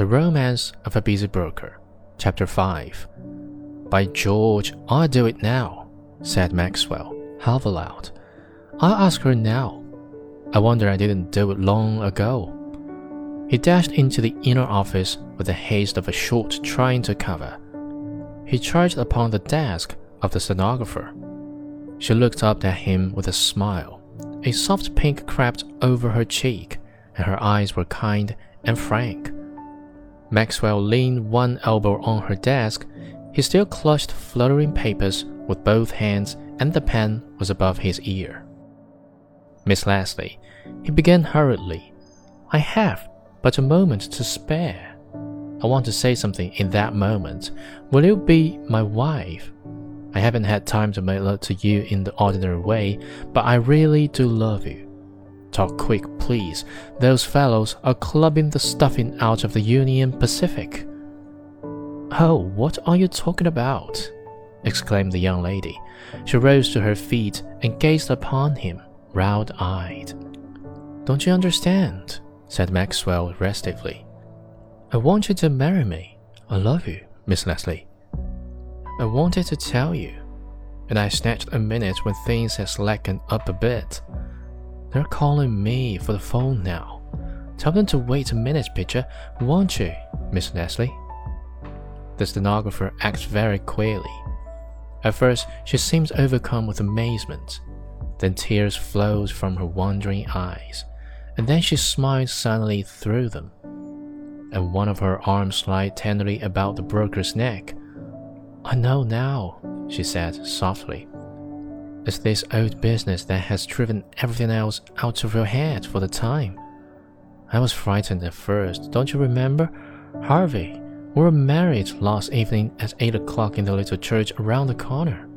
The Romance of a Busy Broker, Chapter 5. By George, I'll do it now, said Maxwell, half aloud. I'll ask her now. I wonder I didn't do it long ago. He dashed into the inner office with the haste of a short trying to cover. He charged upon the desk of the stenographer. She looked up at him with a smile. A soft pink crept over her cheek, and her eyes were kind and frank. Maxwell leaned one elbow on her desk. He still clutched fluttering papers with both hands, and the pen was above his ear. Miss Leslie, he began hurriedly, I have but a moment to spare. I want to say something in that moment. Will you be my wife? I haven't had time to make love to you in the ordinary way, but I really do love you. Talk quick, please. Those fellows are clubbing the stuffing out of the Union Pacific. Oh, what are you talking about? exclaimed the young lady. She rose to her feet and gazed upon him, round eyed. Don't you understand? said Maxwell restively. I want you to marry me. I love you, Miss Leslie. I wanted to tell you, and I snatched a minute when things had slackened up a bit. They're calling me for the phone now. Tell them to wait a minute, Pitcher, won't you, Miss Leslie? The stenographer acts very queerly. At first, she seems overcome with amazement. Then tears flowed from her wandering eyes, and then she smiles suddenly through them. And one of her arms slid tenderly about the broker's neck. I know now, she said softly. It's this old business that has driven everything else out of your head for the time. I was frightened at first, don't you remember? Harvey, we were married last evening at 8 o'clock in the little church around the corner.